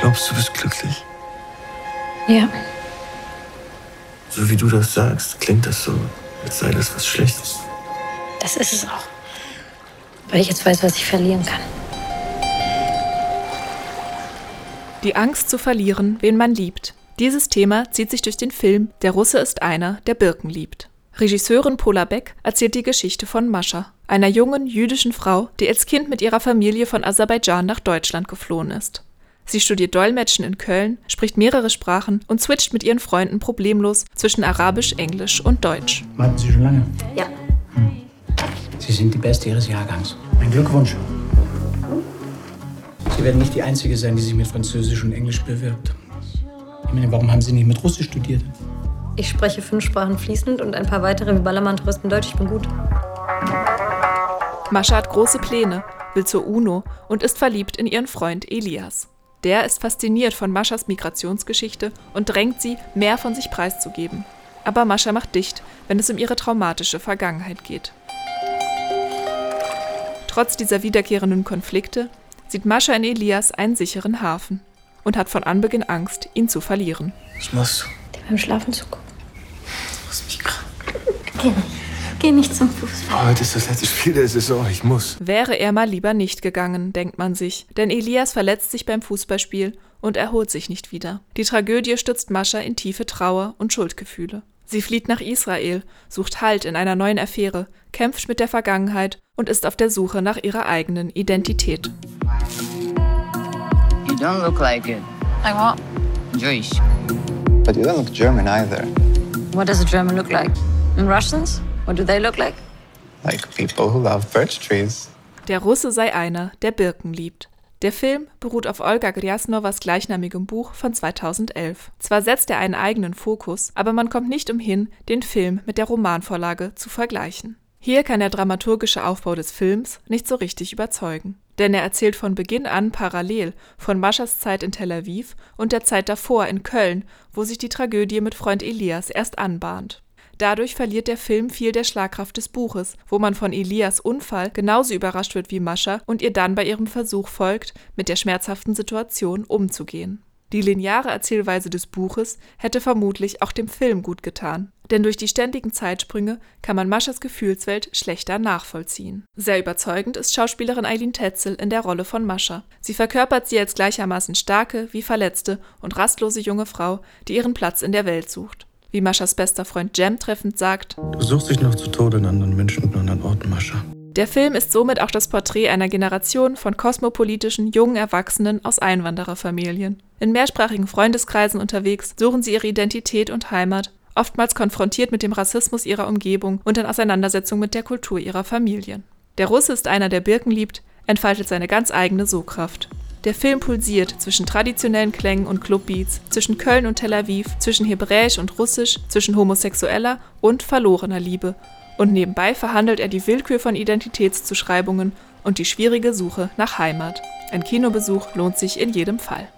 Glaubst du, bist glücklich? Ja. So wie du das sagst, klingt das so, als sei das was Schlechtes. Das ist es auch. Weil ich jetzt weiß, was ich verlieren kann. Die Angst zu verlieren, wen man liebt. Dieses Thema zieht sich durch den Film Der Russe ist einer, der Birken liebt. Regisseurin Pola Beck erzählt die Geschichte von Mascha, einer jungen jüdischen Frau, die als Kind mit ihrer Familie von Aserbaidschan nach Deutschland geflohen ist. Sie studiert Dolmetschen in Köln, spricht mehrere Sprachen und switcht mit ihren Freunden problemlos zwischen Arabisch, Englisch und Deutsch. Warten Sie schon lange? Ja. Sie sind die Beste Ihres Jahrgangs. Mein Glückwunsch. Sie werden nicht die Einzige sein, die sich mit Französisch und Englisch bewirbt. Ich meine, warum haben Sie nicht mit Russisch studiert? Ich spreche fünf Sprachen fließend und ein paar weitere wie Ballermann, Touristen, Deutsch. Ich bin gut. Mascha hat große Pläne, will zur UNO und ist verliebt in ihren Freund Elias. Der ist fasziniert von Maschas Migrationsgeschichte und drängt sie, mehr von sich preiszugeben. Aber Mascha macht dicht, wenn es um ihre traumatische Vergangenheit geht. Trotz dieser wiederkehrenden Konflikte sieht Mascha in Elias einen sicheren Hafen und hat von Anbeginn Angst, ihn zu verlieren. Was machst du? Dir beim Schlafen zugucken. Du machst mich krank. Geh nicht. Geh nicht zum Fußball. Heute ist das letzte Spiel der Saison. Ich muss. Wäre er mal lieber nicht gegangen, denkt man sich, denn Elias verletzt sich beim Fußballspiel und erholt sich nicht wieder. Die Tragödie stürzt Mascha in tiefe Trauer und Schuldgefühle. Sie flieht nach Israel, sucht Halt in einer neuen Affäre, kämpft mit der Vergangenheit und ist auf der Suche nach ihrer eigenen Identität. You don't look like it. Like what? Jewish. But you don't look German either. What does a German look like? And Russians? What do they look like? Like people who love birch trees. Der Russe sei einer, der Birken liebt. Der Film beruht auf Olga Gryasnowas gleichnamigem Buch von 2011. Zwar setzt er einen eigenen Fokus, aber man kommt nicht umhin, den Film mit der Romanvorlage zu vergleichen. Hier kann der dramaturgische Aufbau des Films nicht so richtig überzeugen. Denn er erzählt von Beginn an parallel von Maschas Zeit in Tel Aviv und der Zeit davor in Köln, wo sich die Tragödie mit Freund Elias erst anbahnt. Dadurch verliert der Film viel der Schlagkraft des Buches, wo man von Elias Unfall genauso überrascht wird wie Mascha und ihr dann bei ihrem Versuch folgt, mit der schmerzhaften Situation umzugehen. Die lineare Erzählweise des Buches hätte vermutlich auch dem Film gut getan, denn durch die ständigen Zeitsprünge kann man Maschas Gefühlswelt schlechter nachvollziehen. Sehr überzeugend ist Schauspielerin Eileen Tetzel in der Rolle von Mascha. Sie verkörpert sie als gleichermaßen starke wie verletzte und rastlose junge Frau, die ihren Platz in der Welt sucht. Wie Maschas bester Freund Jem treffend sagt, Du suchst dich noch zu Tode in anderen Menschen und anderen Orten, Mascha. der Film ist somit auch das Porträt einer Generation von kosmopolitischen jungen Erwachsenen aus Einwandererfamilien. In mehrsprachigen Freundeskreisen unterwegs suchen sie ihre Identität und Heimat, oftmals konfrontiert mit dem Rassismus ihrer Umgebung und in Auseinandersetzung mit der Kultur ihrer Familien. Der Russe ist einer, der Birken liebt, entfaltet seine ganz eigene Sogkraft. Der Film pulsiert zwischen traditionellen Klängen und Clubbeats, zwischen Köln und Tel Aviv, zwischen Hebräisch und Russisch, zwischen homosexueller und verlorener Liebe. Und nebenbei verhandelt er die Willkür von Identitätszuschreibungen und die schwierige Suche nach Heimat. Ein Kinobesuch lohnt sich in jedem Fall.